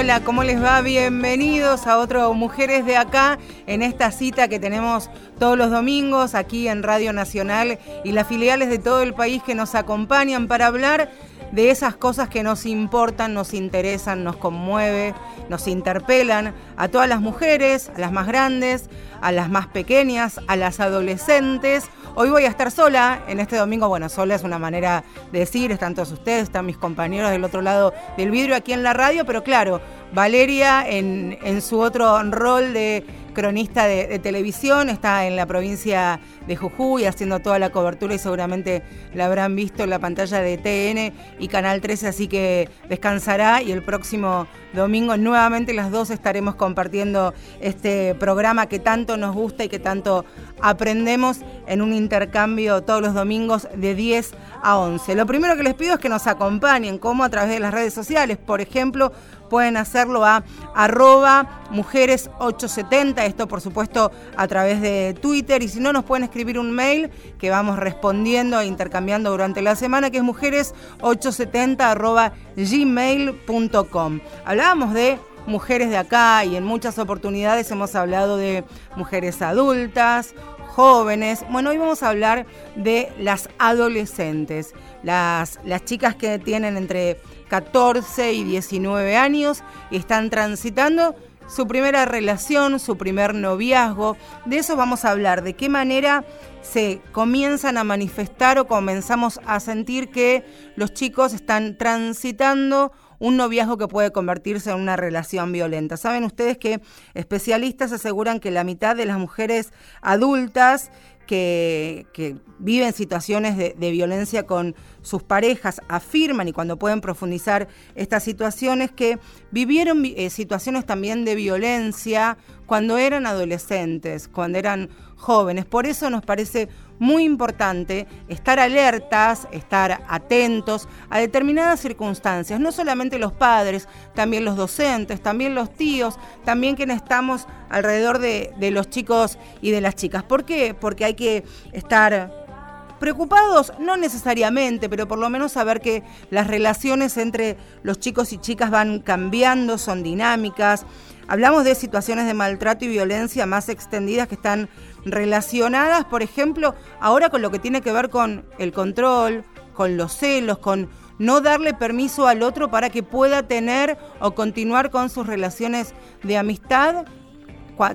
Hola, ¿cómo les va? Bienvenidos a otro Mujeres de Acá en esta cita que tenemos todos los domingos aquí en Radio Nacional y las filiales de todo el país que nos acompañan para hablar de esas cosas que nos importan, nos interesan, nos conmueve, nos interpelan a todas las mujeres, a las más grandes, a las más pequeñas, a las adolescentes. Hoy voy a estar sola en este domingo. Bueno, sola es una manera de decir, están todos ustedes, están mis compañeros del otro lado del vidrio aquí en la radio, pero claro, Valeria en, en su otro rol de cronista de, televisión, está en la provincia de Jujuy haciendo toda la cobertura y seguramente la habrán visto en la pantalla de TN y Canal 13, así que descansará y el próximo domingo nuevamente las dos estaremos compartiendo este programa que tanto nos gusta y que tanto aprendemos en un intercambio todos los domingos de 10 a 11. Lo primero que les pido es que nos acompañen, como a través de las redes sociales, por ejemplo, pueden hacerlo a arroba mujeres870, esto por supuesto a través de Twitter, y si no nos pueden escribir un mail que vamos respondiendo e intercambiando durante la semana, que es mujeres870 arroba gmail.com. Hablábamos de mujeres de acá y en muchas oportunidades hemos hablado de mujeres adultas, jóvenes. Bueno, hoy vamos a hablar de las adolescentes, las, las chicas que tienen entre 14 y 19 años y están transitando su primera relación, su primer noviazgo. De eso vamos a hablar, de qué manera se comienzan a manifestar o comenzamos a sentir que los chicos están transitando un noviazgo que puede convertirse en una relación violenta. Saben ustedes que especialistas aseguran que la mitad de las mujeres adultas que, viven situaciones de, violencia con sus parejas afirman y cuando pueden profundizar estas situaciones que vivieron eh, situaciones también de violencia cuando eran adolescentes, cuando eran jóvenes. Por eso nos parece muy importante estar alertas, estar atentos a determinadas circunstancias, no solamente los padres, también los docentes, también los tíos, también quienes estamos alrededor de, los chicos y de las chicas. ¿Por qué? Porque hay que estar preocupados, no necesariamente, pero por lo menos saber que las relaciones entre los chicos y chicas van cambiando, son dinámicas. Hablamos de situaciones de maltrato y violencia más extendidas que están relacionadas, por ejemplo, ahora con lo que tiene que ver con el control, con los celos, con no darle permiso al otro para que pueda tener o continuar con sus relaciones de amistad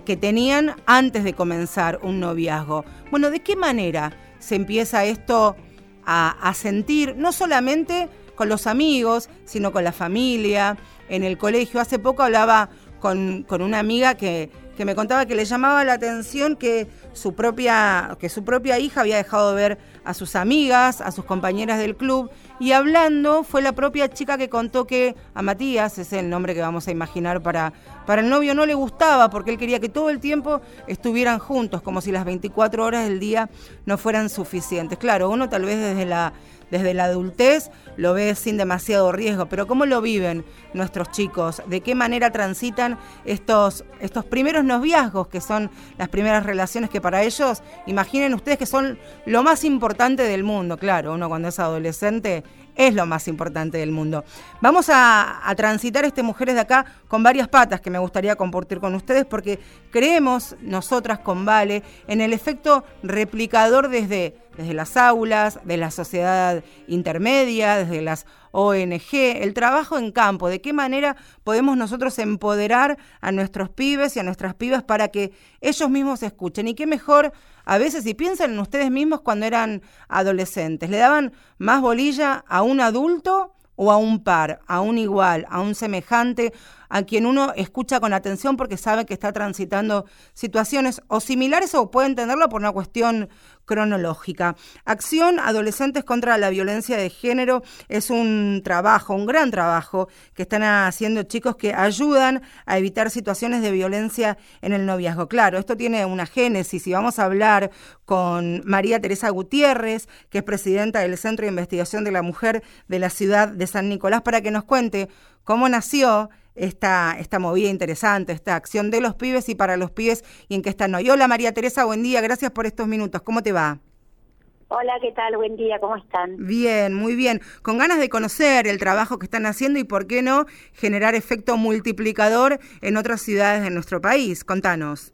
que tenían antes de comenzar un noviazgo. Bueno, ¿de qué manera se empieza esto a, sentir, no solamente con los amigos, sino con la familia, en el colegio? Hace poco hablaba con, una amiga que que me contaba que le llamaba la atención que su propia, que su propia hija había dejado de ver a sus amigas, a sus compañeras del club, y hablando fue la propia chica que contó que a Matías, ese es el nombre que vamos a imaginar para, para el novio, no le gustaba porque él quería que todo el tiempo estuvieran juntos, como si las 24 horas del día no fueran suficientes. Claro, uno tal vez desde la desde la adultez lo ve sin demasiado riesgo, pero ¿cómo lo viven nuestros chicos? ¿De qué manera transitan estos, estos primeros noviazgos, que son las primeras relaciones que para ellos, imaginen ustedes que son lo más importante del mundo, claro, uno cuando es adolescente es lo más importante del mundo. Vamos a, transitar este Mujeres de acá con varias patas que me gustaría compartir con ustedes porque creemos nosotras con Vale en el efecto replicador desde, desde las aulas, de la sociedad intermedia, desde las ONG, el trabajo en campo, de qué manera podemos nosotros empoderar a nuestros pibes y a nuestras pibas para que ellos mismos escuchen. Y qué mejor, a veces, si piensan en ustedes mismos cuando eran adolescentes, le daban más bolilla a un adulto o a un par, a un igual, a un semejante, a quien uno escucha con atención porque sabe que está transitando situaciones o similares o puede entenderlo por una cuestión cronológica. Acción Adolescentes contra la Violencia de Género es un trabajo, un gran trabajo que están haciendo chicos que ayudan a evitar situaciones de violencia en el noviazgo. Claro, esto tiene una génesis y vamos a hablar con María Teresa Gutiérrez, que es presidenta del Centro de Investigación de la Mujer de la ciudad de San Nicolás, para que nos cuente cómo nació esta, esta movida interesante, esta acción de los pibes y para los pibes y en qué están hoy. Hola María Teresa, buen día, gracias por estos minutos. ¿Cómo te va? Hola, ¿qué tal? Buen día, ¿cómo están? Bien, muy bien. Con ganas de conocer el trabajo que están haciendo y, por qué no, generar efecto multiplicador en otras ciudades de nuestro país. Contanos.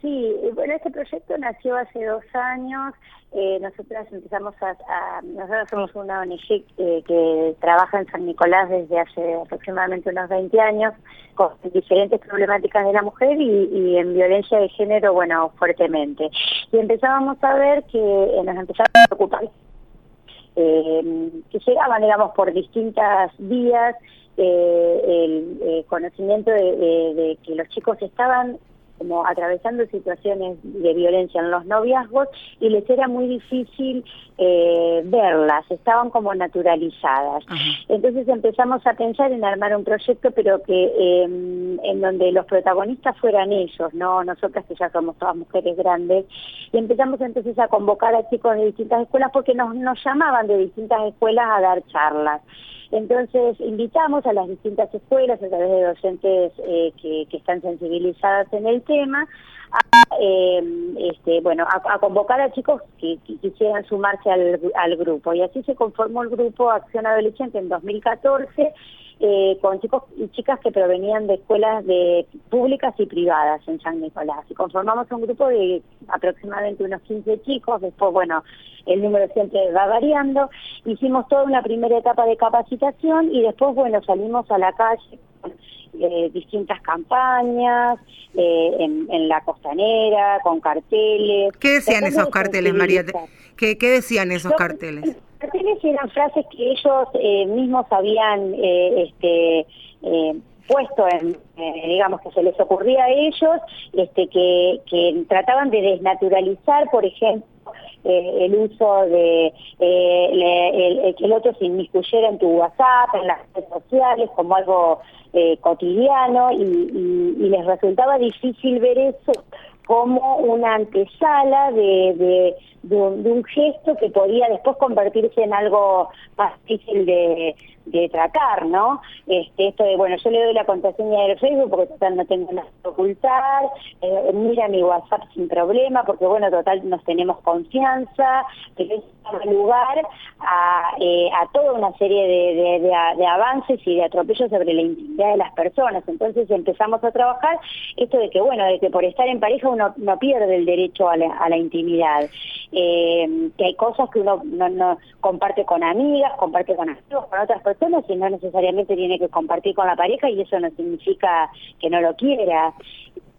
Sí, bueno, este proyecto nació hace dos años. Eh, nosotras empezamos a, Nosotros somos una ONG eh, que trabaja en San Nicolás desde hace aproximadamente unos 20 años con diferentes problemáticas de la mujer y, en violencia de género, bueno, fuertemente. Y empezábamos a ver que eh, nos empezaron a preocupar eh, que llegaban, digamos, por distintas vías el conocimiento de que los chicos estaban como atravesando situaciones de violencia en los noviazgos y les era muy difícil eh, verlas, estaban como naturalizadas. Entonces empezamos a pensar en armar un proyecto, pero que em, en donde los protagonistas fueran ellos, no nosotras que ya somos todas mujeres grandes, y empezamos entonces a convocar a chicos de distintas escuelas porque nos, nos llamaban de distintas escuelas a dar charlas. Entonces, invitamos a las distintas escuelas, a través de docentes eh, que, están sensibilizadas en el tema, a, eh, este, bueno, a, convocar a chicos que, quisieran sumarse al, grupo. Y así se conformó el grupo Acción Adolescente en 2014 eh, con chicos y chicas que provenían de escuelas de públicas y privadas en San Nicolás. Y conformamos un grupo de aproximadamente unos 15 chicos, después, bueno, el número siempre va variando. Hicimos toda una primera etapa de capacitación y después, bueno, salimos a la calle eh, distintas campañas eh, en, la costanera, con carteles. ¿Qué decían esos carteles, María? ¿Qué, ¿Qué decían esos carteles? carteles eran frases que ellos eh, mismos habían eh, este, eh, puesto en, digamos, que se les ocurría a ellos, este, que, que trataban de desnaturalizar, por ejemplo, el uso de el, que el otro se inmiscuyera en tu WhatsApp, en las redes sociales, como algo cotidiano, y, y, les resultaba difícil ver eso como una antesala de, de, un, gesto que podía después convertirse en algo más difícil de, de tratar, ¿no? Este, esto de, bueno, yo le doy la contraseña del Facebook porque total no tengo nada que ocultar, eh, mira mi WhatsApp sin problema porque, bueno, total nos tenemos confianza, pero eso da lugar a, eh, a toda una serie de, de, avances y de atropellos sobre la intimidad de las personas. Entonces empezamos a trabajar esto de que, bueno, de que por estar en pareja uno no pierde el derecho a la, a la intimidad, eh, que hay cosas que uno no, no comparte con amigas, comparte con amigos, con otras personas, y no necesariamente tiene que compartir con la pareja y eso no significa que no lo quiera.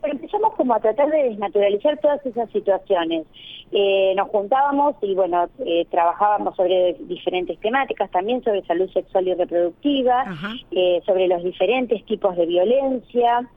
Pero empezamos como a tratar de desnaturalizar todas esas situaciones. Eh, nos juntábamos y bueno, eh, trabajábamos sobre diferentes temáticas, también sobre salud sexual y reproductiva, eh, sobre los diferentes tipos de violencia.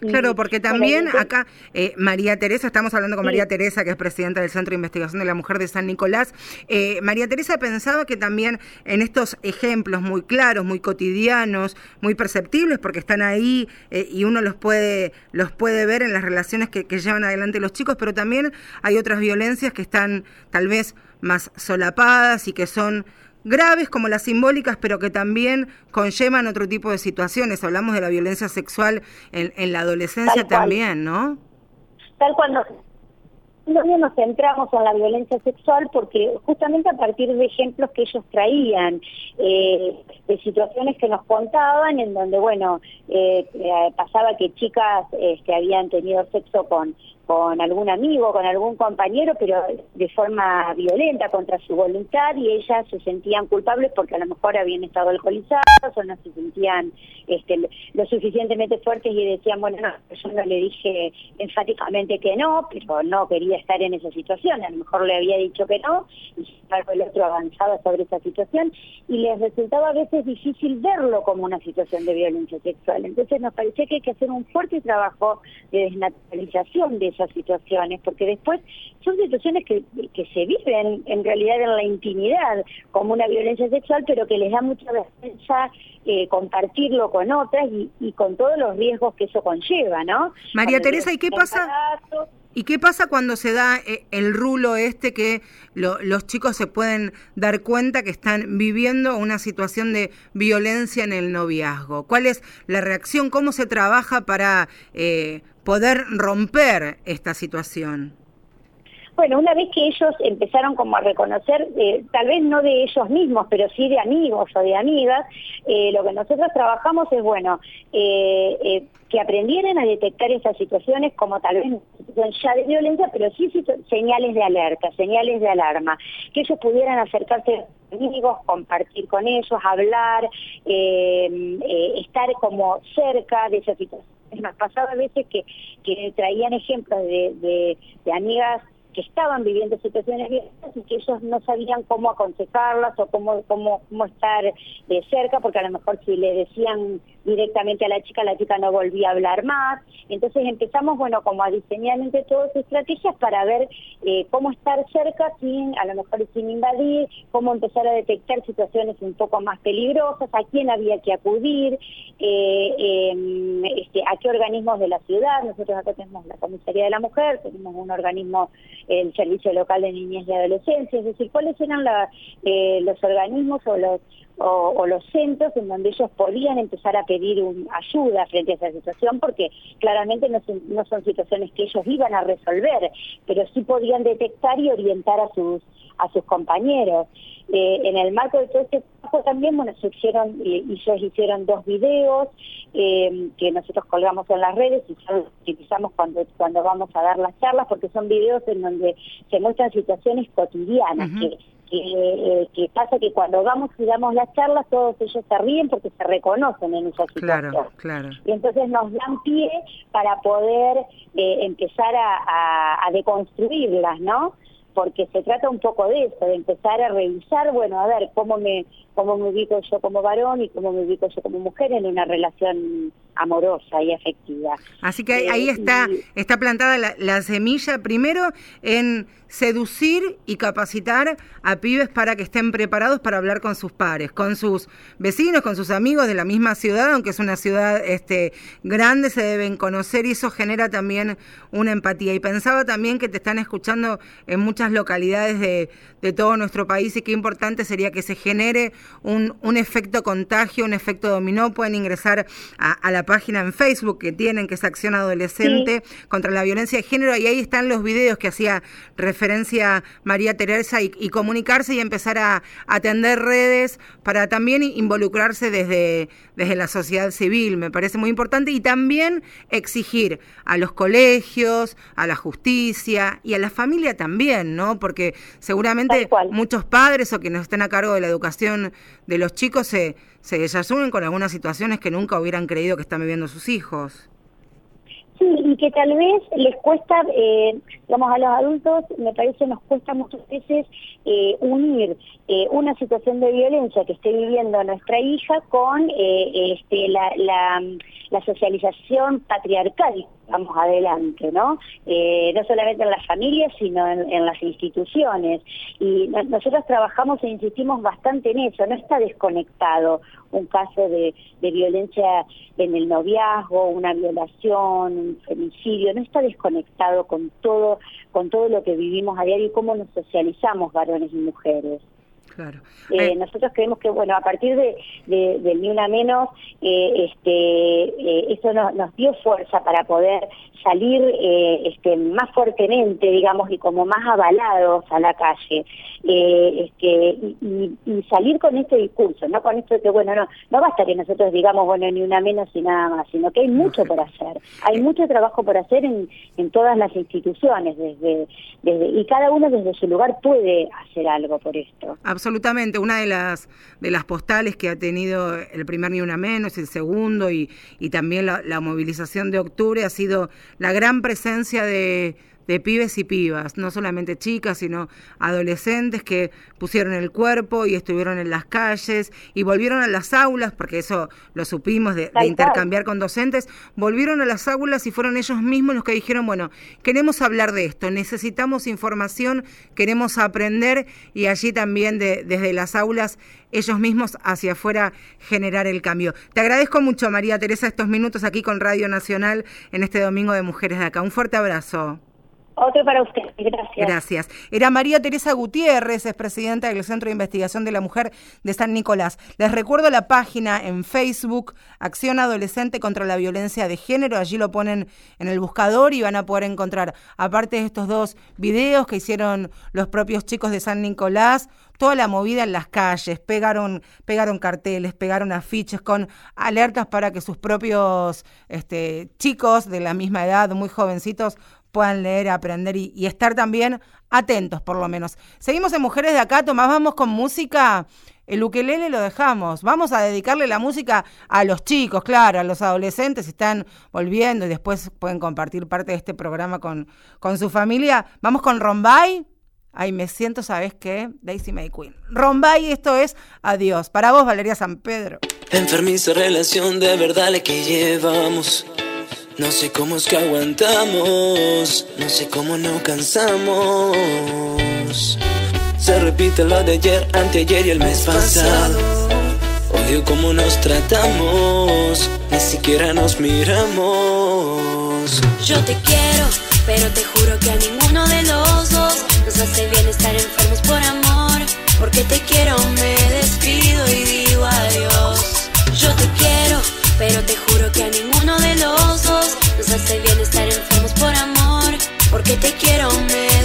Claro, porque también acá eh, María Teresa, estamos hablando con María Teresa, que es presidenta del Centro de Investigación de la Mujer de San Nicolás. Eh, María Teresa pensaba que también en estos ejemplos muy claros, muy cotidianos, muy perceptibles, porque están ahí eh, y uno los puede, los puede ver en las relaciones que, que llevan adelante los chicos, pero también hay otras violencias que están tal vez más solapadas y que son graves como las simbólicas, pero que también conllevan otro tipo de situaciones. Hablamos de la violencia sexual en, la adolescencia también, ¿no? Tal cual nos, nos centramos en la violencia sexual porque justamente a partir de ejemplos que ellos traían, eh, de situaciones que nos contaban en donde, bueno, eh, eh, pasaba que chicas que este, habían tenido sexo con con algún amigo, con algún compañero, pero de forma violenta contra su voluntad y ellas se sentían culpables porque a lo mejor habían estado alcoholizadas o no se sentían este, lo suficientemente fuertes y decían, bueno, no, yo no le dije enfáticamente que no, pero no quería estar en esa situación, a lo mejor le había dicho que no y sin embargo el otro avanzaba sobre esa situación y les resultaba a veces difícil verlo como una situación de violencia sexual. Entonces nos parecía que hay que hacer un fuerte trabajo de desnaturalización de esas situaciones, porque después son situaciones que, que se viven en realidad en la intimidad como una violencia sexual, pero que les da mucha vergüenza eh, compartirlo con otras y, con todos los riesgos que eso conlleva, ¿no? María Teresa, ¿y qué pasa? ¿Y qué pasa cuando se da eh, el rulo este que los chicos se pueden dar cuenta que están viviendo una situación de violencia en el noviazgo? ¿Cuál es la reacción? ¿Cómo se trabaja para eh, poder romper esta situación? Bueno, una vez que ellos empezaron como a reconocer, eh, tal vez no de ellos mismos, pero sí de amigos o de amigas, eh, lo que nosotros trabajamos es, bueno, eh, que aprendieran a detectar esas situaciones como tal vez ya de violencia, pero sí señales de alerta, señales de alarma, que ellos pudieran acercarse a amigos, compartir con ellos, hablar, estar como cerca de esas situaciones. Nos pasaba a veces que, que traían ejemplos de, de amigas que estaban viviendo situaciones violentas y que ellos no sabían cómo aconsejarlas o cómo, cómo, cómo estar de cerca, porque a lo mejor si le decían directamente a la chica, la chica no volvía a hablar más. Entonces empezamos, bueno, como a diseñar entre todas estrategias para ver eh, cómo estar cerca sin, a lo mejor sin invadir, cómo empezar a detectar situaciones un poco más peligrosas, a quién había que acudir, eh, em, este, a qué organismos de la ciudad. Nosotros acá tenemos la Comisaría de la Mujer, tenemos un organismo, el Servicio Local de Niñez y Adolescencia, es decir, cuáles eran eh, los organismos o los o, los centros en donde ellos podían empezar a pedir ayuda frente a esa situación, porque claramente no son, no son situaciones que ellos iban a resolver, pero sí podían detectar y orientar a sus a sus compañeros. Eh, en el marco de todo este trabajo también, bueno, se hicieron, y ellos hicieron dos videos eh, que nosotros colgamos en las redes y ya los utilizamos cuando, cuando vamos a dar las charlas, porque son videos en donde se muestran situaciones cotidianas que que, eh, que pasa que cuando vamos y damos las charlas todos ellos se ríen porque se reconocen en esa situación. Claro, claro. Y entonces nos dan pie para poder eh, empezar a, a, deconstruirlas, ¿no? Porque se trata un poco de eso, de empezar a revisar, bueno, a ver, cómo me, cómo me ubico yo como varón y cómo me ubico yo como mujer en una relación amorosa y afectiva. Así que ahí, eh, está, está plantada la, la, semilla primero en seducir y capacitar a pibes para que estén preparados para hablar con sus pares, con sus vecinos, con sus amigos de la misma ciudad, aunque es una ciudad este, grande, se deben conocer y eso genera también una empatía. Y pensaba también que te están escuchando en muchas localidades de, de todo nuestro país y qué importante sería que se genere un, un efecto contagio, un efecto dominó. Pueden ingresar a, a la página en Facebook que tienen, que es Acción Adolescente contra la Violencia de Género, y ahí están los videos que hacía referencia María Teresa y, comunicarse y empezar a, atender redes para también involucrarse desde, desde la sociedad civil, me parece muy importante, y también exigir a los colegios, a la justicia y a la familia también, ¿no? Porque seguramente muchos padres o quienes estén a cargo de la educación de los chicos se se desasumen con algunas situaciones que nunca hubieran creído que están viviendo sus hijos. Sí, y que tal vez les cuesta, eh, digamos, a los adultos, me parece, nos cuesta muchas veces eh, unir eh, una situación de violencia que esté viviendo nuestra hija con eh, este, la, la, la socialización patriarcal vamos adelante, ¿no? Eh, no solamente en las familias, sino en, las instituciones. Y nosotros trabajamos e insistimos bastante en eso, no está desconectado un caso de, de violencia en el noviazgo, una violación, un femicidio, no está desconectado con todo, con todo lo que vivimos a diario y cómo nos socializamos varones y mujeres. Claro. Eh, nosotros creemos que, bueno, a partir de, de, Ni Una Menos, eh, este, eh, eso nos, nos dio fuerza para poder salir eh, este, más fuertemente, digamos, y como más avalados a la calle, eh, este, y, y, salir con este discurso, no con esto de que, bueno, no, no basta que nosotros digamos, bueno, ni una menos y nada más, sino que hay mucho por hacer, hay mucho trabajo por hacer en, en todas las instituciones, desde, desde, y cada uno desde su lugar puede hacer algo por esto. Absolutamente, una de las, de las postales que ha tenido el primer ni una menos, el segundo, y, y también la movilización de octubre ha sido la gran presencia de, de pibes y pibas, no solamente chicas, sino adolescentes que pusieron el cuerpo y estuvieron en las calles y volvieron a las aulas, porque eso lo supimos de, intercambiar con docentes, volvieron a las aulas y fueron ellos mismos los que dijeron, bueno, queremos hablar de esto, necesitamos información, queremos aprender y allí también de, desde las aulas ellos mismos hacia afuera generar el cambio. Te agradezco mucho, María Teresa, estos minutos aquí con Radio Nacional en este Domingo de Mujeres de Acá. Un fuerte abrazo. Otro para usted, gracias. Gracias. Era María Teresa Gutiérrez, es presidenta del Centro de Investigación de la Mujer de San Nicolás. Les recuerdo la página en Facebook, Acción Adolescente contra la Violencia de Género. Allí lo ponen en el buscador y van a poder encontrar, aparte de estos dos videos que hicieron los propios chicos de San Nicolás, toda la movida en las calles, pegaron, pegaron carteles, pegaron afiches con alertas para que sus propios este, chicos de la misma edad, muy jovencitos, puedan leer, aprender y, estar también atentos, por lo menos. Seguimos en Mujeres de Acá, Tomás, vamos con música. El ukelele lo dejamos. Vamos a dedicarle la música a los chicos, claro, a los adolescentes, están volviendo y después pueden compartir parte de este programa con, con su familia. Vamos con Rombay. Ay, me siento, ¿sabes qué? Daisy May Queen. Rombay, esto es Adiós. Para vos, Valeria San Pedro. Enfermiza relación de verdad la que llevamos. No sé cómo es que aguantamos, no sé cómo no cansamos. Se repite lo de ayer, anteayer y el mes pasado. Odio cómo nos tratamos, ni siquiera nos miramos. Yo te quiero, pero te juro que a ninguno de los dos nos hace bien estar enfermos por amor. Porque te quiero, me despido y digo adiós. Yo te quiero, pero te juro que a ninguno de los dos nos hace bien estar enfermos por amor. Porque te quiero, me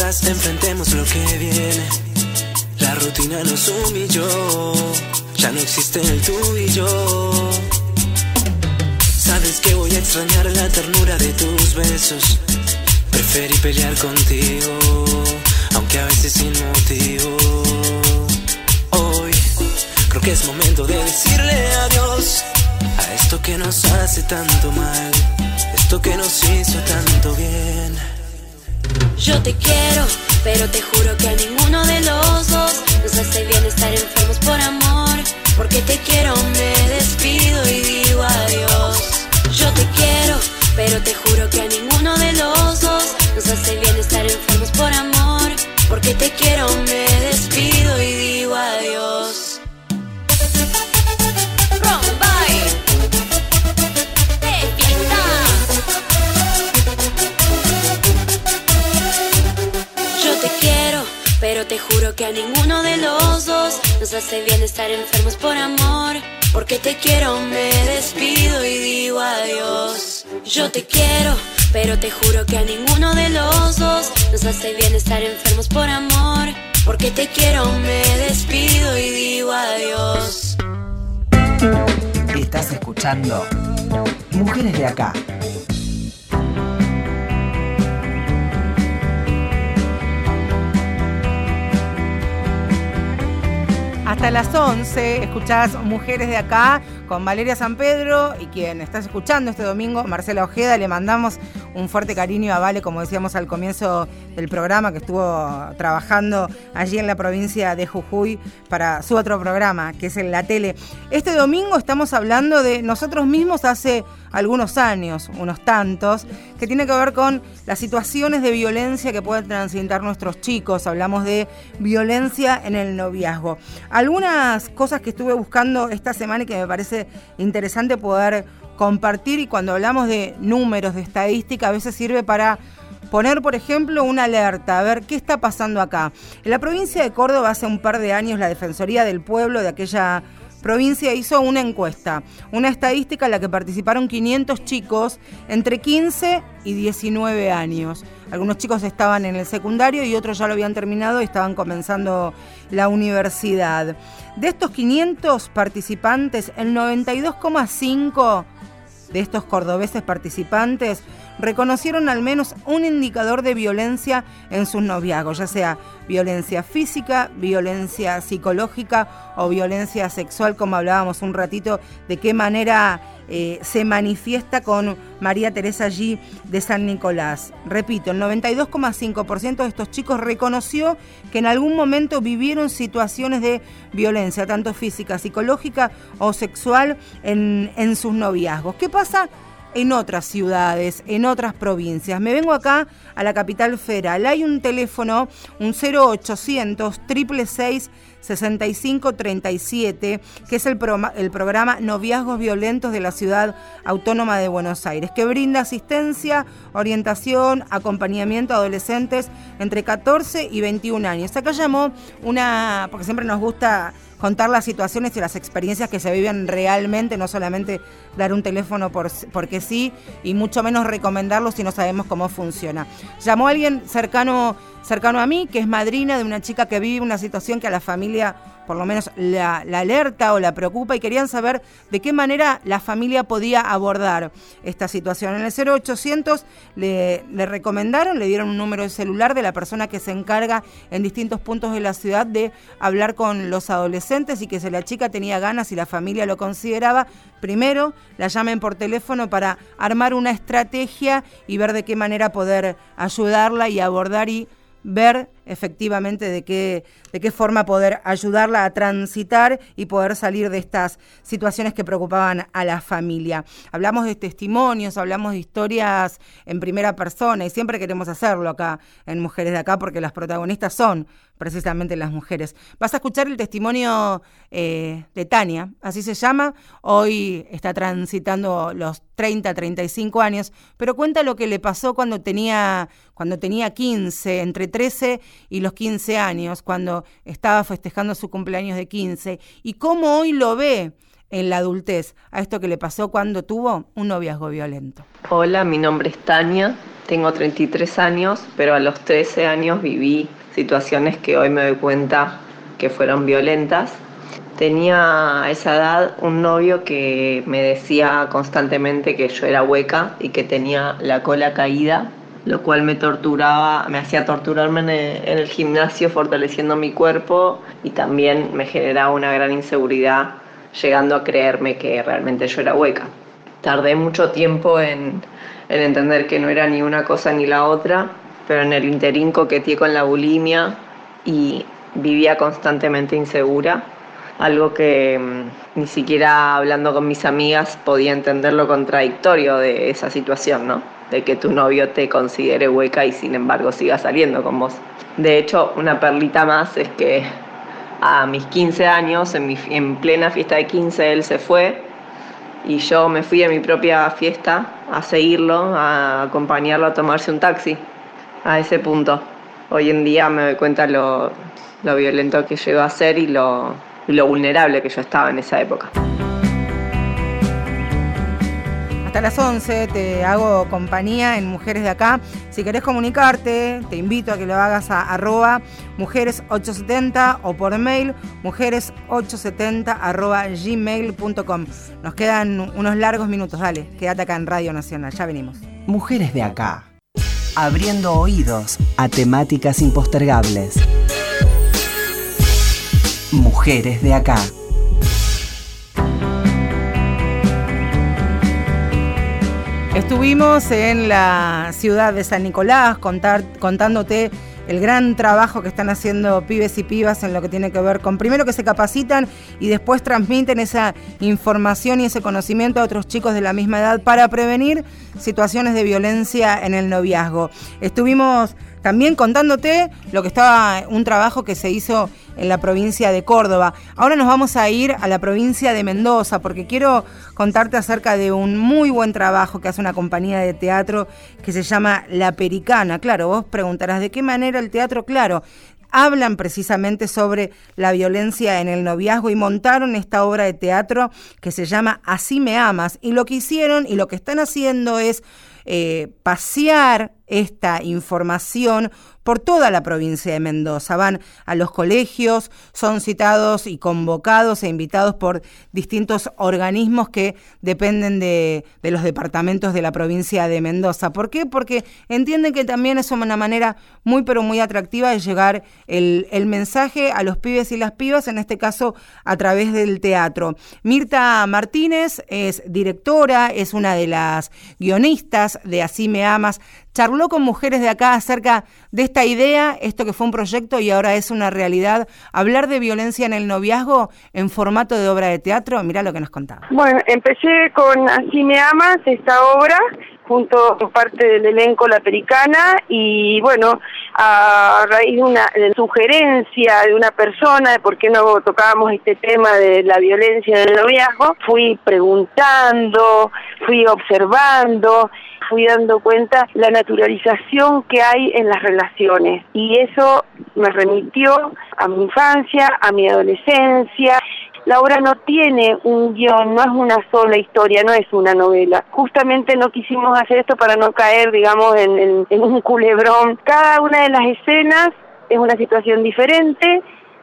enfrentemos lo que viene. La rutina nos humilló, ya no existe el tú y yo. Sabes que voy a extrañar la ternura de tus besos. Preferí pelear contigo, aunque a veces sin motivo. Hoy creo que es momento de decirle adiós a esto que nos hace tanto mal, esto que nos hizo tanto bien. Yo te quiero, pero te juro que a ninguno de los dos nos hace bien estar enfermos por amor. Porque te quiero, me despido y digo adiós. Yo te quiero, pero te juro que a ninguno de los dos nos hace bien estar enfermos por amor. Porque te quiero, me despido y digo adiós. Pero te juro que a ninguno de los dos nos hace bien estar enfermos por amor. Porque te quiero, me despido y digo adiós. Yo te quiero, pero te juro que a ninguno de los dos nos hace bien estar enfermos por amor. Porque te quiero, me despido y digo adiós. Estás escuchando Mujeres de acá Hasta las 11 escuchás Mujeres de Acá con Valeria San Pedro y quien estás escuchando este domingo, Marcela Ojeda. Le mandamos un fuerte cariño a Vale, como decíamos al comienzo del programa, que estuvo trabajando allí en la provincia de Jujuy para su otro programa, que es en la tele. Este domingo estamos hablando de nosotros mismos hace algunos años, unos tantos, que tiene que ver con las situaciones de violencia que pueden transitar nuestros chicos. Hablamos de violencia en el noviazgo. Algunas cosas que estuve buscando esta semana y que me parece interesante poder compartir y cuando hablamos de números, de estadística, a veces sirve para poner, por ejemplo, una alerta, a ver qué está pasando acá. En la provincia de Córdoba hace un par de años la Defensoría del Pueblo de aquella provincia hizo una encuesta, una estadística en la que participaron 500 chicos entre 15 y 19 años. Algunos chicos estaban en el secundario y otros ya lo habían terminado y estaban comenzando la universidad. De estos 500 participantes, el 92,5 de estos cordobeses participantes reconocieron al menos un indicador de violencia en sus noviazgos, ya sea violencia física, violencia psicológica o violencia sexual, como hablábamos un ratito, de qué manera eh, se manifiesta con María Teresa G de San Nicolás. Repito, el 92,5% de estos chicos reconoció que en algún momento vivieron situaciones de violencia, tanto física, psicológica o sexual, en, en sus noviazgos. ¿Qué pasa? En otras ciudades, en otras provincias. Me vengo acá a la capital federal. Hay un teléfono, un 0800 666 6537, que es el, el programa Noviazgos Violentos de la Ciudad Autónoma de Buenos Aires, que brinda asistencia, orientación, acompañamiento a adolescentes entre 14 y 21 años. Acá llamó una, porque siempre nos gusta contar las situaciones y las experiencias que se viven realmente, no solamente dar un teléfono por, porque sí, y mucho menos recomendarlo si no sabemos cómo funciona. Llamó a alguien cercano, cercano a mí, que es madrina de una chica que vive una situación que a la familia por lo menos la, alerta o la preocupa y querían saber de qué manera la familia podía abordar esta situación. En el 0800 le, le recomendaron, le dieron un número de celular de la persona que se encarga en distintos puntos de la ciudad de hablar con los adolescentes y que si la chica tenía ganas y la familia lo consideraba, primero la llamen por teléfono para armar una estrategia y ver de qué manera poder ayudarla y abordar y ver efectivamente de qué, de qué forma poder ayudarla a transitar y poder salir de estas situaciones que preocupaban a la familia. Hablamos de testimonios, hablamos de historias en primera persona y siempre queremos hacerlo acá en Mujeres de Acá porque las protagonistas son precisamente las mujeres. Vas a escuchar el testimonio eh, de Tania, así se llama. Hoy está transitando los 30, 35 años, pero cuenta lo que le pasó cuando tenía, cuando tenía 15, entre 13 y los 15 años, cuando estaba festejando su cumpleaños de 15, y cómo hoy lo ve en la adultez a esto que le pasó cuando tuvo un noviazgo violento. Hola, mi nombre es Tania, tengo 33 años, pero a los 13 años viví situaciones que hoy me doy cuenta que fueron violentas. Tenía a esa edad un novio que me decía constantemente que yo era hueca y que tenía la cola caída lo cual me torturaba, me hacía torturarme en el, gimnasio fortaleciendo mi cuerpo y también me generaba una gran inseguridad llegando a creerme que realmente yo era hueca. Tardé mucho tiempo en, en entender que no era ni una cosa ni la otra, pero en el interín coqueteé con la bulimia y vivía constantemente insegura, algo que mm, ni siquiera hablando con mis amigas podía entender lo contradictorio de esa situación, ¿no? De que tu novio te considere hueca y sin embargo siga saliendo con vos. De hecho, una perlita más es que a mis 15 años, en, plena fiesta de 15, él se fue y yo me fui a mi propia fiesta a seguirlo, a acompañarlo a tomarse un taxi. A ese punto. Hoy en día me doy cuenta lo, lo violento que llegó a ser y lo vulnerable que yo estaba en esa época a las 11 te hago compañía en Mujeres de Acá. Si querés comunicarte, te invito a que lo hagas a arroba mujeres870 o por mail mujeres870 arroba gmail.com. Nos quedan unos largos minutos, dale, quédate acá en Radio Nacional, ya venimos. Mujeres de Acá, abriendo oídos a temáticas impostergables. Mujeres de Acá. Estuvimos en la ciudad de San Nicolás contándote el gran trabajo que están haciendo pibes y pibas en lo que tiene que ver con primero que se capacitan y después transmiten esa información y ese conocimiento a otros chicos de la misma edad para prevenir situaciones de violencia en el noviazgo. Estuvimos también contándote lo que estaba un trabajo que se hizo en la provincia de Córdoba. Ahora nos vamos a ir a la provincia de Mendoza porque quiero contarte acerca de un muy buen trabajo que hace una compañía de teatro que se llama La Pericana. Claro, vos preguntarás de qué manera el teatro, claro, hablan precisamente sobre la violencia en el noviazgo y montaron esta obra de teatro que se llama Así me amas. Y lo que hicieron y lo que están haciendo es eh, pasear esta información por toda la provincia de Mendoza. Van a los colegios, son citados y convocados e invitados por distintos organismos que dependen de, los departamentos de la provincia de Mendoza. ¿Por qué? Porque entienden que también es una manera muy pero muy atractiva de llegar el, mensaje a los pibes y las pibas, en este caso a través del teatro. Mirta Martínez es directora, es una de las guionistas de Así me amas, charló con mujeres de acá acerca de esta idea, esto que fue un proyecto y ahora es una realidad, hablar de violencia en el noviazgo en formato de obra de teatro, mira lo que nos contaba. Bueno, empecé con Así me amas, esta obra, junto con parte del elenco La Pericana y bueno, a raíz de una sugerencia de una persona de por qué no tocábamos este tema de la violencia en el noviazgo, fui preguntando, fui observando, fui dando cuenta la naturalización que hay en las relaciones y eso me remitió a mi infancia, a mi adolescencia la obra no tiene un guion, no es una sola historia, no es una novela. Justamente no quisimos hacer esto para no caer, digamos, en, un culebrón. Cada una de las escenas es una situación diferente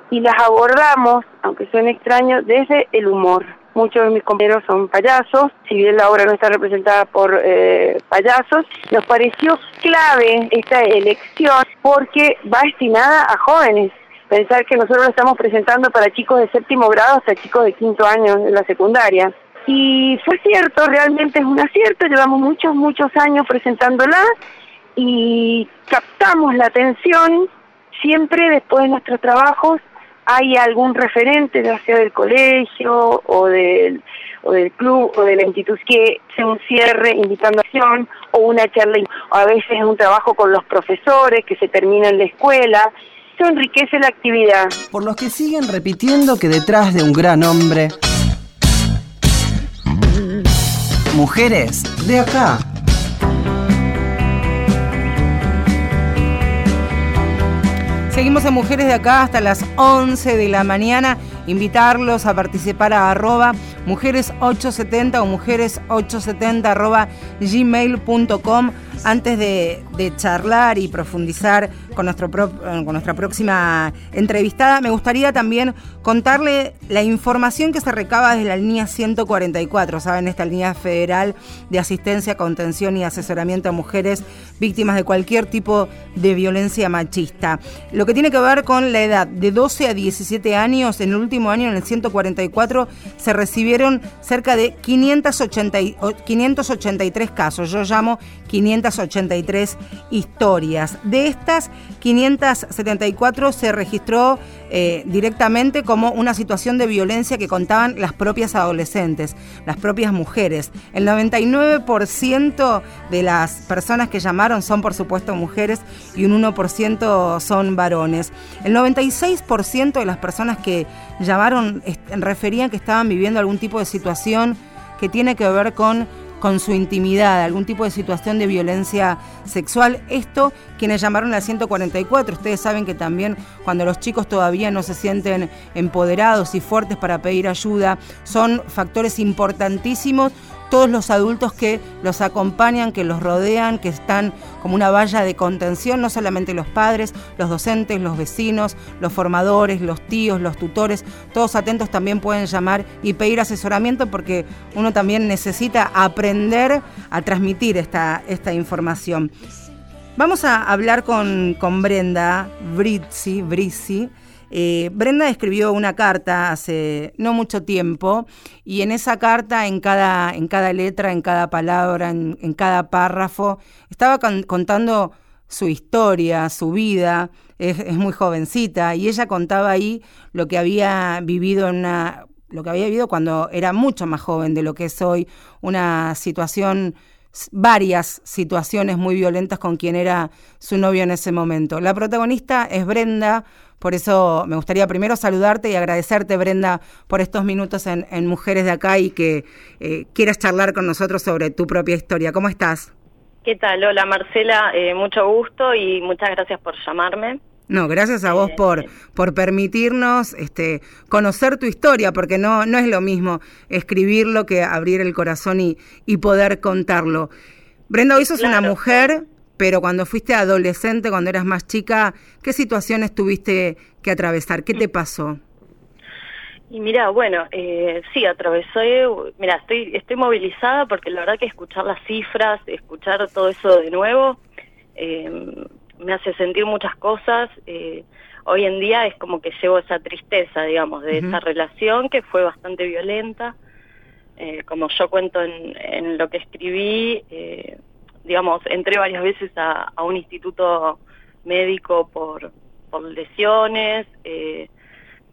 y las abordamos, aunque suene extraño, desde el humor. Muchos de mis compañeros son payasos, si bien la obra no está representada por eh, payasos, nos pareció clave esta elección porque va destinada a jóvenes, pensar que nosotros lo estamos presentando para chicos de séptimo grado hasta chicos de quinto año en la secundaria. Y fue cierto, realmente es un acierto, llevamos muchos, muchos años presentándola y captamos la atención, siempre después de nuestros trabajos hay algún referente, ya sea del colegio o del, o del club o de la institución, que sea un cierre invitando a acción o una charla, o a veces un trabajo con los profesores que se termina en la escuela esto enriquece la actividad. Por los que siguen repitiendo que detrás de un gran hombre... Mujeres de acá. Seguimos en Mujeres de acá hasta las 11 de la mañana. Invitarlos a participar a arroba mujeres870 o mujeres870 arroba gmail.com antes de, charlar y profundizar con, nuestro con nuestra próxima entrevistada, me gustaría también contarle la información que se recaba desde la línea 144, ¿saben? Esta línea federal de asistencia, contención y asesoramiento a mujeres víctimas de cualquier tipo de violencia machista. Lo que tiene que ver con la edad de 12 a 17 años, en el último año, en el 144, se recibieron cerca de 580, 583 casos. Yo llamo 583 historias. De estas, 574 se registró eh, directamente como una situación de violencia que contaban las propias adolescentes, las propias mujeres. El 99% de las personas que llamaron son por supuesto mujeres y un 1% son varones. El 96% de las personas que llamaron referían que estaban viviendo algún tipo de situación que tiene que ver con con su intimidad, algún tipo de situación de violencia sexual. Esto, quienes llamaron al 144, ustedes saben que también cuando los chicos todavía no se sienten empoderados y fuertes para pedir ayuda, son factores importantísimos todos los adultos que los acompañan, que los rodean, que están como una valla de contención, no solamente los padres, los docentes, los vecinos, los formadores, los tíos, los tutores, todos atentos también pueden llamar y pedir asesoramiento porque uno también necesita aprender a transmitir esta, esta información. Vamos a hablar con, con Brenda Brizzi, Brizzi eh, Brenda escribió una carta hace no mucho tiempo y en esa carta, en cada, en cada letra, en cada palabra, en, cada párrafo, estaba contando su historia, su vida, es, muy jovencita y ella contaba ahí lo que había vivido en una lo que había vivido cuando era mucho más joven de lo que es hoy, una situación varias situaciones muy violentas con quien era su novio en ese momento. La protagonista es Brenda, por eso me gustaría primero saludarte y agradecerte, Brenda, por estos minutos en, Mujeres de Acá y que eh, quieras charlar con nosotros sobre tu propia historia. ¿Cómo estás? ¿Qué tal? Hola, Marcela. Eh, mucho gusto y muchas gracias por llamarme. No, gracias a vos por, por permitirnos este, conocer tu historia, porque no, no es lo mismo escribirlo que abrir el corazón y, y poder contarlo. Brenda, hoy sos una mujer pero cuando fuiste adolescente, cuando eras más chica, ¿qué situaciones tuviste que atravesar? ¿Qué te pasó? Y mira, bueno, eh, sí, atravesé, mira, estoy, estoy movilizada porque la verdad que escuchar las cifras, escuchar todo eso de nuevo, eh, me hace sentir muchas cosas. Eh, hoy en día es como que llevo esa tristeza, digamos, de esa relación que fue bastante violenta. Eh, como yo cuento en, en lo que escribí, eh, digamos, entré varias veces a, a un instituto médico por, por lesiones, eh,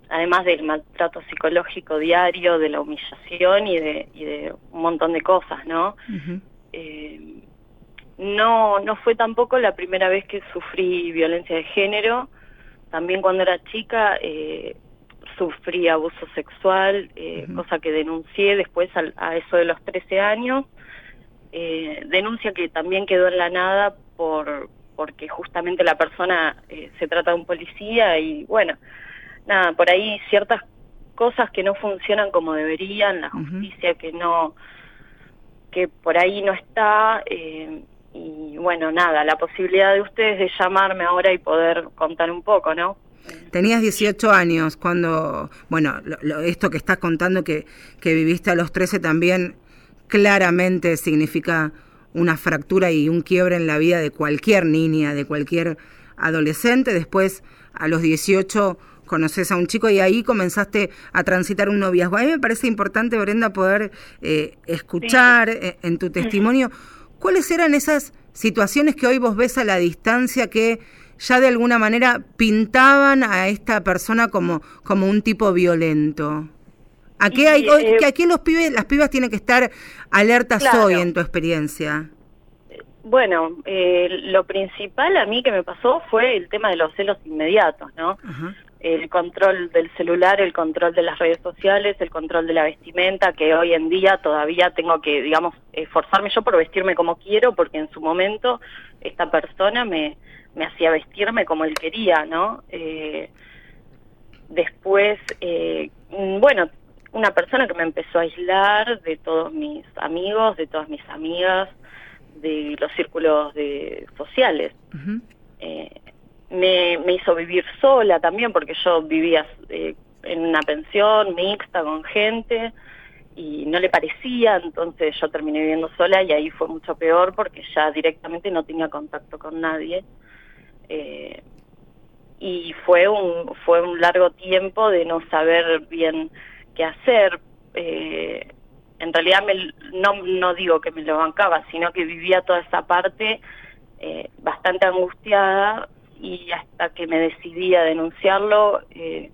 además del maltrato psicológico diario, de la humillación y de, y de un montón de cosas, ¿no? eh, no, no fue tampoco la primera vez que sufrí violencia de género. También cuando era chica eh, sufrí abuso sexual, eh, cosa que denuncié después al- a, eso de los 13 años. Eh, denuncia que también quedó en la nada por porque justamente la persona eh, se trata de un policía y bueno, nada, por ahí ciertas cosas que no funcionan como deberían, la justicia que no, que por ahí no está, eh, y bueno, nada, la posibilidad de ustedes de llamarme ahora y poder contar un poco, ¿no? Tenías 18 años cuando, bueno, lo- lo- esto que estás contando que, que viviste a los 13 también claramente significa una fractura y un quiebre en la vida de cualquier niña, de cualquier adolescente. Después, a los 18, conoces a un chico y ahí comenzaste a transitar un noviazgo. A mí me parece importante, Brenda, poder eh, escuchar eh, en tu testimonio cuáles eran esas situaciones que hoy vos ves a la distancia que ya de alguna manera pintaban a esta persona como, como un tipo violento. ¿A qué, hay, hoy- eh, que aquí los pibes, las pibas tienen que estar alertas Claro. hoy en tu experiencia? Bueno, eh, lo principal a mí que me pasó fue el tema de los celos inmediatos, ¿no? Ajá. El control del celular, el control de las redes sociales, el control de la vestimenta, que hoy en día todavía tengo que, digamos, esforzarme yo por vestirme como quiero, porque en su momento esta persona me, me hacía vestirme como él quería, ¿no? Eh, después, eh, bueno, una persona que me empezó a aislar de todos mis amigos, de todas mis amigas, de los círculos de sociales. Eh, me, hizo vivir sola también porque yo vivía eh, en una pensión mixta con gente y no le parecía, entonces yo terminé viviendo sola y ahí fue mucho peor porque ya directamente no tenía contacto con nadie. Eh, y fue un, fue un largo tiempo de no saber bien qué hacer. Eh, en realidad me- no, no digo que me lo bancaba, sino que vivía toda esa parte eh, bastante angustiada y hasta que me decidí a denunciarlo, eh,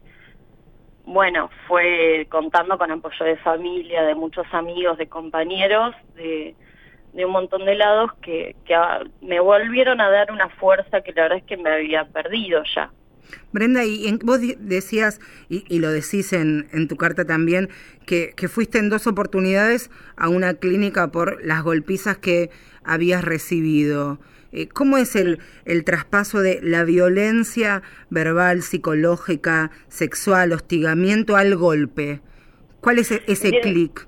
bueno, fue contando con apoyo de familia, de muchos amigos, de compañeros, de, un montón de lados que, que me volvieron a dar una fuerza que la verdad es que me había perdido ya. Brenda, y en- vos decías, y, y lo decís en, en tu carta también, que, que fuiste en dos oportunidades a una clínica por las golpizas que habías recibido. Eh, ¿Cómo es el, el traspaso de la violencia verbal, psicológica, sexual, hostigamiento al golpe? ¿Cuál es e- ese clic?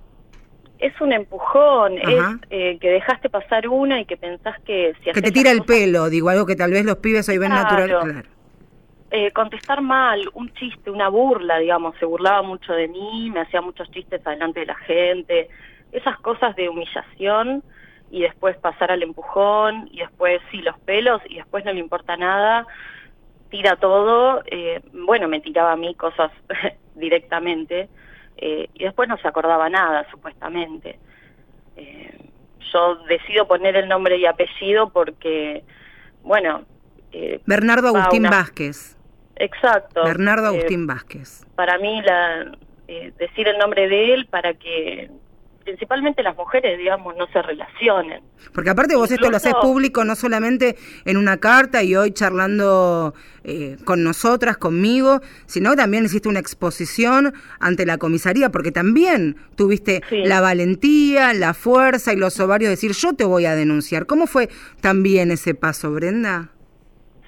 Es un empujón, Ajá. es eh, que dejaste pasar una y que pensás que si Que te tira el cosas pelo, digo, algo que tal vez los pibes hoy ven Claro. natural. Claro. eh, contestar mal, un chiste, una burla, digamos, se burlaba mucho de mí, me hacía muchos chistes adelante de la gente, esas cosas de humillación y después pasar al empujón y después sí los pelos y después no le importa nada, tira todo, eh, bueno, me tiraba a mí cosas directamente eh, y después no se acordaba nada, supuestamente. Eh, yo decido poner el nombre y apellido porque, bueno... eh, Bernardo Agustín una- Vázquez. Exacto. Bernardo Agustín Vázquez. para mí, la, decir el nombre de él para que principalmente las mujeres, digamos, no se relacionen. Porque aparte vos esto lo haces público no solamente en una carta y hoy charlando eh, con nosotras, conmigo, sino también hiciste una exposición ante la comisaría, porque también tuviste Sí. la valentía, la fuerza y los ovarios de decir yo te voy a denunciar. ¿Cómo fue también ese paso, Brenda?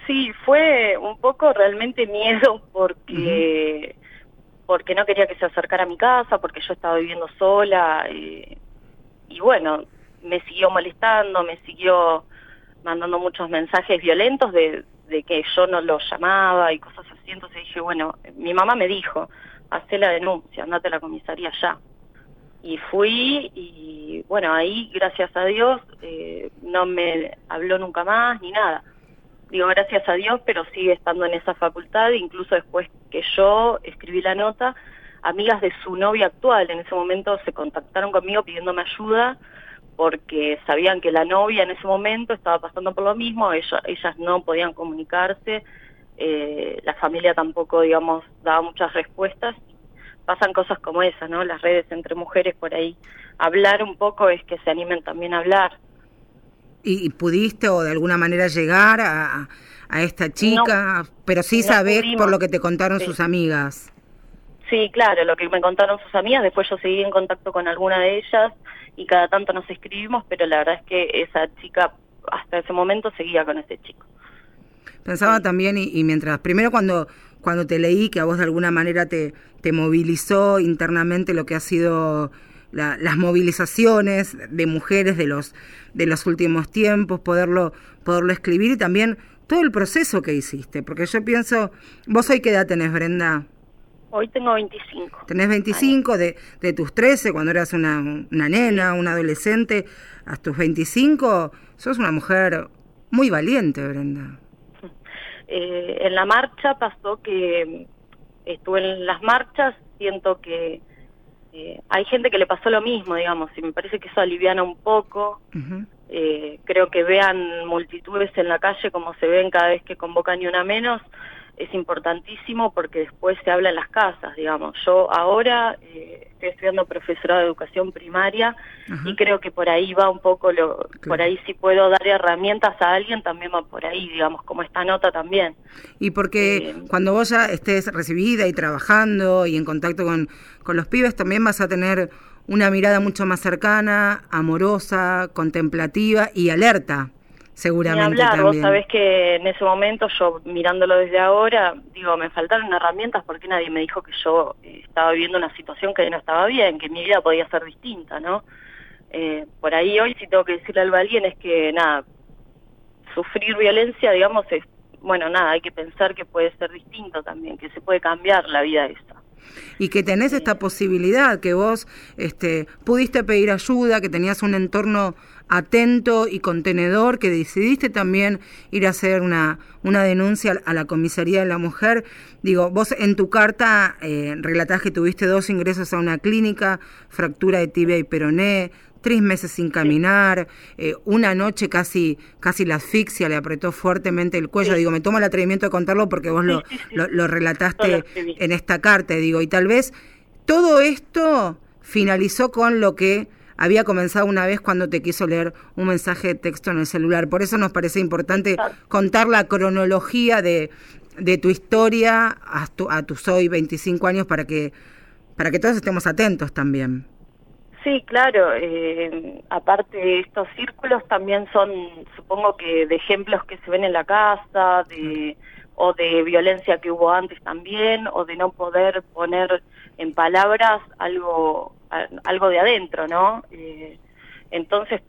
Sí, fue un poco realmente miedo porque porque no quería que se acercara a mi casa, porque yo estaba viviendo sola y bueno, me siguió molestando, me siguió mandando muchos mensajes violentos de, de que yo no lo llamaba y cosas así. Entonces dije, bueno, mi mamá me dijo, hacé la denuncia, andate a la comisaría ya. Y fui y bueno, ahí gracias a Dios eh, no me habló nunca más ni nada. Digo gracias a Dios, pero sigue estando en esa facultad, incluso después que yo escribí la nota, amigas de su novia actual en ese momento se contactaron conmigo pidiéndome ayuda porque sabían que la novia en ese momento estaba pasando por lo mismo, ellas, ellas no podían comunicarse, eh, la familia tampoco, digamos, daba muchas respuestas. Pasan cosas como esas, ¿no? Las redes entre mujeres por ahí. Hablar un poco es que se animen también a hablar. ¿Y, pudiste o de alguna manera llegar a, a esta chica? pero sí sabés por lo que te contaron sus amigas. Sí, claro, lo que me contaron sus amigas, después yo seguí en contacto con alguna de ellas y cada tanto nos escribimos, pero la verdad es que esa chica hasta ese momento seguía con ese chico. Pensaba también, y, mientras, primero cuando, cuando te leí que a vos de alguna manera te, te movilizó internamente lo que ha sido las movilizaciones de mujeres de los, de los últimos tiempos, poderlo, poderlo escribir y también todo el proceso que hiciste, porque yo pienso, vos hoy qué edad tenés, Brenda? Hoy tengo 25. Tenés 25 de, de tus 13, cuando eras una, una nena, una adolescente, a tus 25, sos una mujer muy valiente, Brenda. Eh, en la marcha pasó que estuve en las marchas, siento que eh, hay gente que le pasó lo mismo, digamos, y me parece que eso aliviana un poco. eh, creo que vean multitudes en la calle como se ven cada vez que convocan ni una menos, es importantísimo porque después se habla en las casas, digamos. Yo ahora eh, estoy estudiando profesorado de educación primaria y creo que por ahí va un poco, lo, por ahí si puedo dar herramientas a alguien también va por ahí, digamos, como esta nota también. Y porque eh, cuando vos ya estés recibida y trabajando y en contacto con, con los pibes también vas a tener una mirada mucho más cercana, amorosa, contemplativa y alerta seguramente hablar, vos sabés que en ese momento yo mirándolo desde ahora, digo, me faltaron herramientas porque nadie me dijo que yo eh, estaba viviendo una situación que no estaba bien, que mi vida podía ser distinta, ¿no? Eh, por ahí hoy si tengo que decirle algo a alguien es que nada, sufrir violencia, digamos, es, bueno, nada, hay que pensar que puede ser distinto también, que se puede cambiar la vida esa y que tenés esta posibilidad, que vos este, pudiste pedir ayuda, que tenías un entorno atento y contenedor, que decidiste también ir a hacer una, una denuncia a la comisaría de la mujer. Digo, vos en tu carta eh, relatás que tuviste dos ingresos a una clínica, fractura de tibia y peroné, tres meses sin caminar, eh, una noche casi, casi la asfixia, le apretó fuertemente el cuello. Digo, me tomo el atrevimiento de contarlo porque vos lo, lo, relataste en esta carta, digo, y tal vez todo esto finalizó con lo que había comenzado una vez cuando te quiso leer un mensaje de texto en el celular. Por eso nos parece importante contar la cronología de, de tu historia a, a tus hoy 25 años para que, para que todos estemos atentos también. Sí, claro. Eh, aparte de estos círculos también son, supongo que de ejemplos que se ven en la casa, de o de violencia que hubo antes también, o de no poder poner en palabras algo algo de adentro, ¿no? Eh, entonces,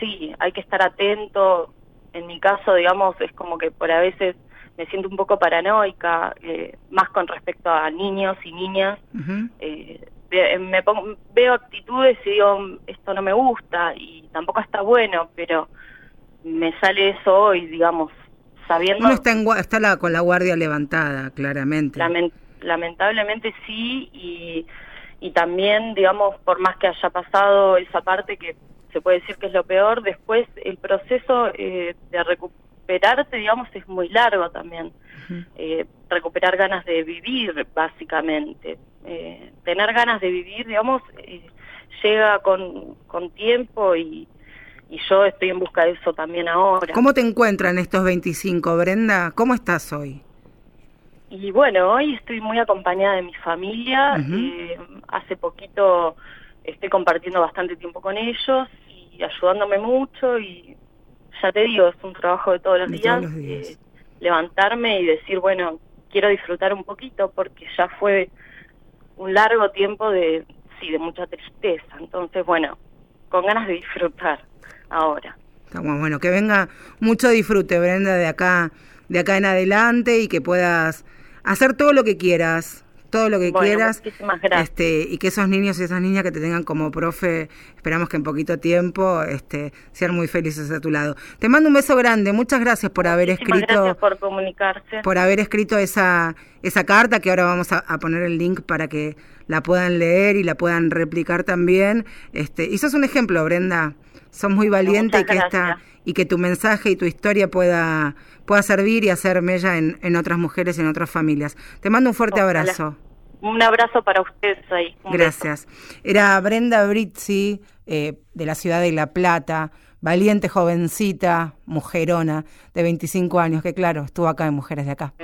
sí, hay que estar atento. En mi caso, digamos, es como que por a veces me siento un poco paranoica, eh, más con respecto a niños y niñas. eh, me pongo, veo actitudes y digo, esto no me gusta y tampoco está bueno, pero me sale eso hoy, digamos, sabiendo... Uno está, está la, con la guardia levantada, claramente. Lamentablemente sí, y, y también, digamos, por más que haya pasado esa parte que se puede decir que es lo peor, después el proceso eh, de recuperarte, digamos, es muy largo también. eh, recuperar ganas de vivir, básicamente. Eh, tener ganas de vivir, digamos, eh, llega con, con tiempo y, y yo estoy en busca de eso también ahora. ¿Cómo te encuentran estos 25, Brenda? ¿Cómo estás hoy? Y bueno, hoy estoy muy acompañada de mi familia. eh, hace poquito estoy compartiendo bastante tiempo con ellos y ayudándome mucho y ya te digo, es un trabajo de todos los De días. todos los días. eh, levantarme y decir, bueno, quiero disfrutar un poquito porque ya fue un largo tiempo de, sí, de mucha tristeza. Entonces, bueno, con ganas de disfrutar ahora. Estamos bueno, que venga mucho disfrute, Brenda, de acá, de acá en adelante y que puedas hacer todo lo que quieras, todo lo que Bueno, quieras. muchísimas gracias. Este, y que esos niños y esas niñas que te tengan como profe, esperamos que en poquito tiempo este, sean muy felices a tu lado. Te mando un beso grande, muchas gracias por haber escrito gracias por comunicarse. por haber escrito esa, esa carta, que ahora vamos a, a poner el link para que la puedan leer y la puedan replicar también. Este, y sos un ejemplo, Brenda. Sos muy valiente y que, esta, y que tu mensaje y tu historia pueda, pueda servir y hacer mella en, en otras mujeres y en otras familias. Te mando un fuerte Ojalá. abrazo. Un abrazo para ustedes ahí. Un beso. Gracias. Era Brenda Brizzi, eh, de la ciudad de La Plata, valiente jovencita, mujerona, de 25 años, que claro, estuvo acá en Mujeres de Acá.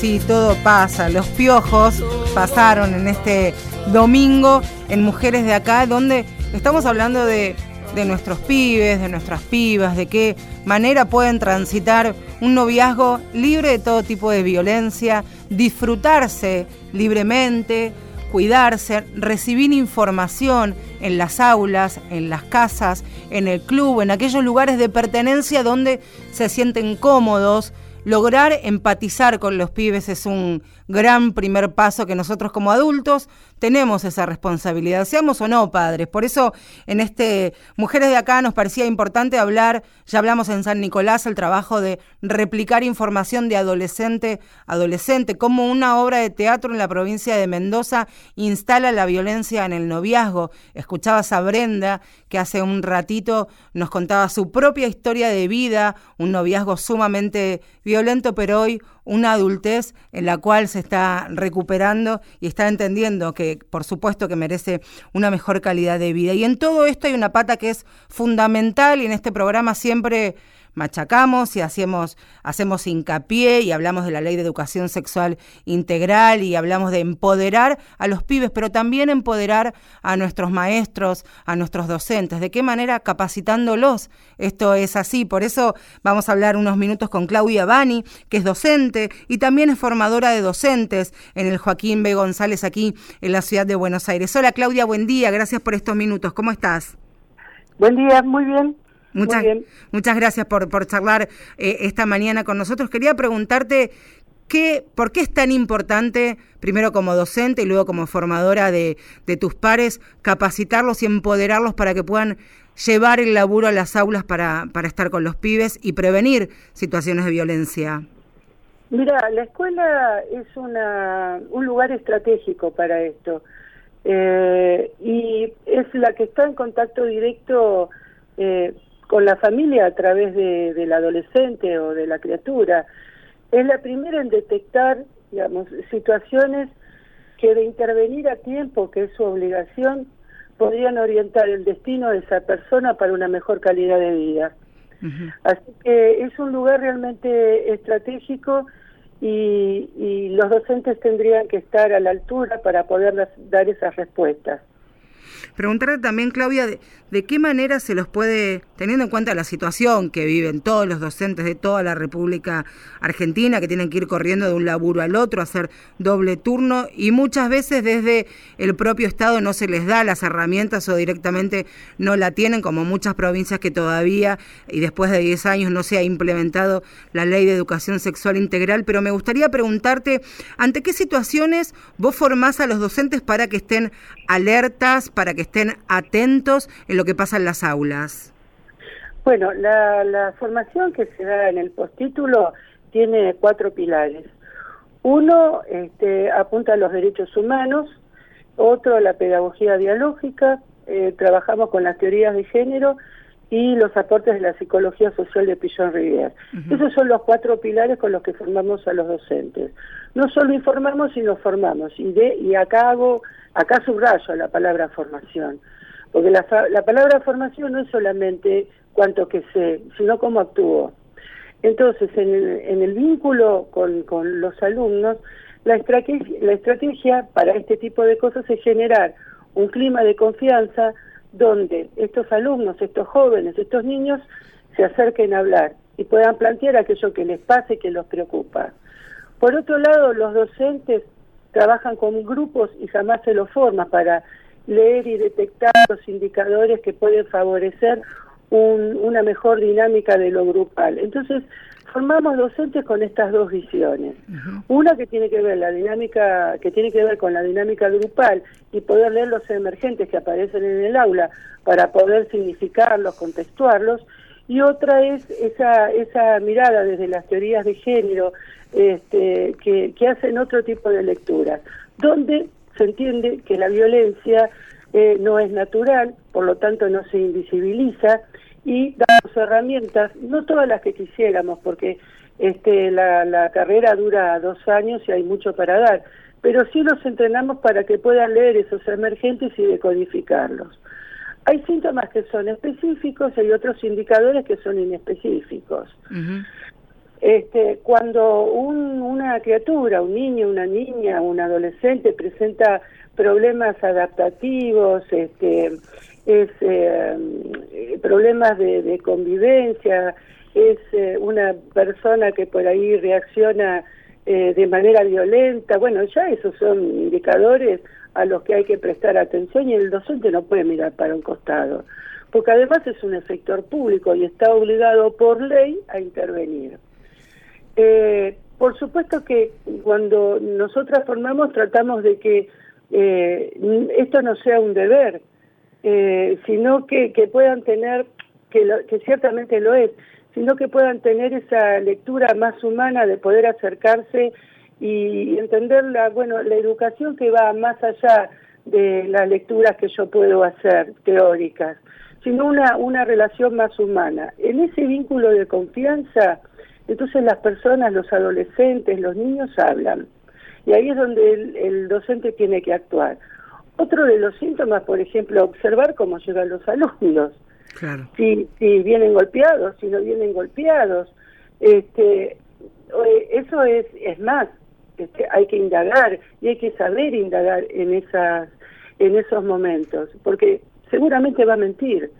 Sí, todo pasa. Los piojos pasaron en este domingo en Mujeres de Acá, donde estamos hablando de, de nuestros pibes, de nuestras pibas, de qué manera pueden transitar un noviazgo libre de todo tipo de violencia, disfrutarse libremente, cuidarse, recibir información en las aulas, en las casas, en el club, en aquellos lugares de pertenencia donde se sienten cómodos. Lograr empatizar con los pibes es un gran primer paso que nosotros como adultos tenemos esa responsabilidad, seamos o no padres. Por eso en este Mujeres de acá nos parecía importante hablar, ya hablamos en San Nicolás, el trabajo de replicar información de adolescente a adolescente, como una obra de teatro en la provincia de Mendoza instala la violencia en el noviazgo. Escuchabas a Brenda que hace un ratito nos contaba su propia historia de vida, un noviazgo sumamente violento, pero hoy una adultez en la cual se está recuperando y está entendiendo que, por supuesto, que merece una mejor calidad de vida. Y en todo esto hay una pata que es fundamental y en este programa siempre machacamos y hacemos, hacemos hincapié y hablamos de la ley de educación sexual integral y hablamos de empoderar a los pibes, pero también empoderar a nuestros maestros, a nuestros docentes. ¿De qué manera? Capacitándolos. Esto es así. Por eso vamos a hablar unos minutos con Claudia Bani, que es docente y también es formadora de docentes en el Joaquín B. González aquí en la ciudad de Buenos Aires. Hola Claudia, buen día. Gracias por estos minutos. ¿Cómo estás? Buen día, muy bien. Muchas, muchas gracias por, por charlar eh, esta mañana con nosotros. Quería preguntarte qué, por qué es tan importante, primero como docente y luego como formadora de, de tus pares, capacitarlos y empoderarlos para que puedan llevar el laburo a las aulas para, para estar con los pibes y prevenir situaciones de violencia. Mira, la escuela es una, un lugar estratégico para esto eh, y es la que está en contacto directo eh, con la familia a través de, del adolescente o de la criatura. Es la primera en detectar, digamos, situaciones que de intervenir a tiempo, que es su obligación, podrían orientar el destino de esa persona para una mejor calidad de vida. Así que es un lugar realmente estratégico y, y, los docentes tendrían que estar a la altura para poder dar esas respuestas. Preguntarle también, Claudia, de, qué manera se los puede, teniendo en cuenta la situación que viven todos los docentes de toda la República Argentina, que tienen que ir corriendo de un laburo al otro, hacer doble turno, y muchas veces desde el propio Estado no se les da las herramientas o directamente no la tienen, como muchas provincias que todavía, y después de 10 años, no se ha implementado la ley de educación sexual integral, pero me gustaría preguntarte, ¿ante qué situaciones vos formás a los docentes para que estén alertas, para que estén atentos en lo que pasa en las aulas? Bueno, la, formación que se da en el postítulo tiene cuatro pilares. Uno este, apunta a los derechos humanos, otro a la pedagogía dialógica, eh, trabajamos con las teorías de género y los aportes de la psicología social de Pillon Rivière. Esos son los cuatro pilares con los que formamos a los docentes. No solo informamos, sino formamos. Y, de, y acá hago, acá subrayo la palabra formación. Porque la, la palabra formación no es solamente cuánto que sé, sino cómo actúo. Entonces, en el, en el vínculo con, con los alumnos, la estrategia, la estrategia para este tipo de cosas es generar un clima de confianza, donde estos alumnos, estos jóvenes, estos niños se acerquen a hablar y puedan plantear aquello que les pase que los preocupa. Por otro lado, los docentes trabajan con grupos y jamás se los forma para leer y detectar los indicadores que pueden favorecer una mejor dinámica de lo grupal. Entonces, formamos docentes con estas dos visiones. Una que tiene que ver la dinámica, que tiene que ver con la dinámica grupal y poder leer los emergentes que aparecen en el aula para poder significarlos, contextuarlos, y otra es esa, esa mirada desde las teorías de género este, que, que hacen otro tipo de lecturas, donde se entiende que la violencia eh, no es natural, por lo tanto no se invisibiliza, y damos herramientas, no todas las que quisiéramos, porque este, la, la carrera dura dos años y hay mucho para dar, pero sí los entrenamos para que puedan leer esos emergentes y decodificarlos. Hay síntomas que son específicos y hay otros indicadores que son inespecíficos. Este, cuando un- una criatura, un niño, una niña, un adolescente presenta problemas adaptativos, este, es eh, problemas de, de convivencia, es eh, una persona que por ahí reacciona eh, de manera violenta, bueno, ya esos son indicadores a los que hay que prestar atención y el docente no puede mirar para un costado, porque además es un efector público y está obligado por ley a intervenir. Eh, por supuesto que cuando nosotras formamos tratamos de que eh, esto no sea un deber, eh, sino que, que puedan tener, que, lo- que ciertamente lo es, sino que puedan tener esa lectura más humana de poder acercarse y entender la, bueno, la educación que va más allá de las lecturas que yo puedo hacer, teóricas, sino una, una relación más humana. En ese vínculo de confianza, entonces las personas, los adolescentes, los niños hablan. Y ahí es donde el, el docente tiene que actuar. Otro de los síntomas, por ejemplo, observar cómo llegan los alumnos. Claro. Si, si vienen golpeados, si no vienen golpeados. Este, eh, eso es, es más, este, hay que indagar y hay que saber indagar en, esas, en esos momentos, porque seguramente va a mentir.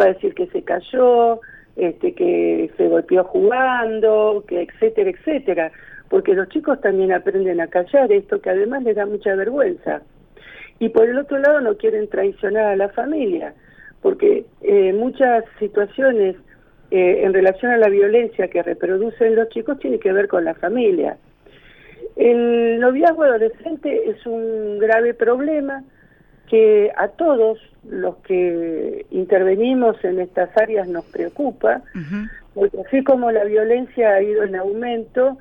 Va a decir que se cayó, este, que se golpeó jugando, que etcétera, etcétera, porque los chicos también aprenden a callar esto que además les da mucha vergüenza. Y por el otro lado no quieren traicionar a la familia, porque eh, muchas situaciones eh, en relación a la violencia que reproducen los chicos tiene que ver con la familia. El noviazgo adolescente es un grave problema que a todos los que intervenimos en estas áreas nos preocupa, porque así como la violencia ha ido en aumento,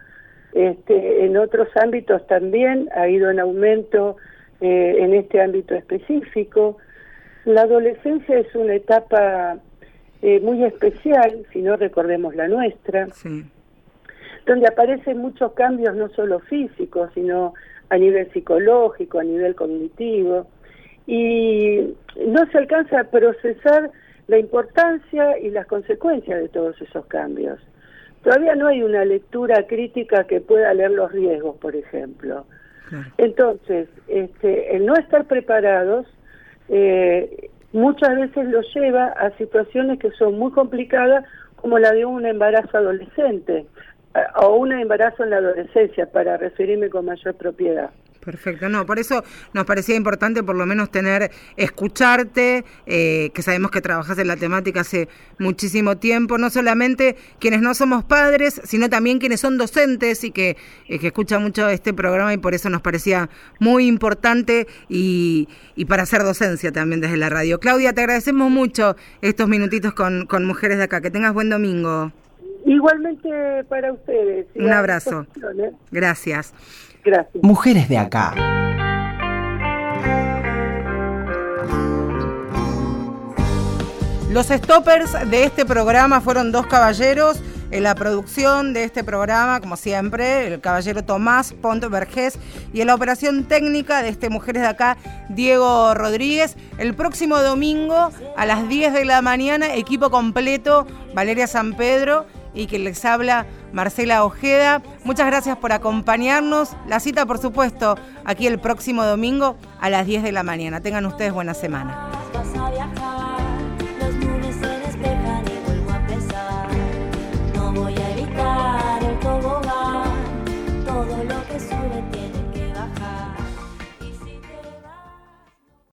este, en otros ámbitos también ha ido en aumento eh, en este ámbito específico. La adolescencia es una etapa eh, muy especial, si no recordemos la nuestra, donde aparecen muchos cambios no solo físicos, sino a nivel psicológico, a nivel cognitivo, y no se alcanza a procesar la importancia y las consecuencias de todos esos cambios. Todavía no hay una lectura crítica que pueda leer los riesgos, por ejemplo. Entonces, este, el no estar preparados eh, muchas veces los lleva a situaciones que son muy complicadas, como la de un embarazo adolescente a- o un embarazo en la adolescencia, para referirme con mayor propiedad. Perfecto, no, por eso nos parecía importante por lo menos tener, escucharte, eh, que sabemos que trabajas en la temática hace muchísimo tiempo, no solamente quienes no somos padres, sino también quienes son docentes y que, eh, que escuchan mucho este programa y por eso nos parecía muy importante y, y para hacer docencia también desde la radio. Claudia, te agradecemos mucho estos minutitos con, con Mujeres de Acá, que tengas buen domingo. Igualmente para ustedes. Un abrazo. ¿eh? Gracias. Gracias. Mujeres de acá. Los stoppers de este programa fueron dos caballeros. En la producción de este programa, como siempre, el caballero Tomás Ponte Vergés y en la operación técnica de este Mujeres de Acá, Diego Rodríguez. El próximo domingo a las 10 de la mañana, equipo completo, Valeria San Pedro y que les habla Marcela Ojeda. Muchas gracias por acompañarnos. La cita, por supuesto, aquí el próximo domingo a las 10 de la mañana. Tengan ustedes buena semana.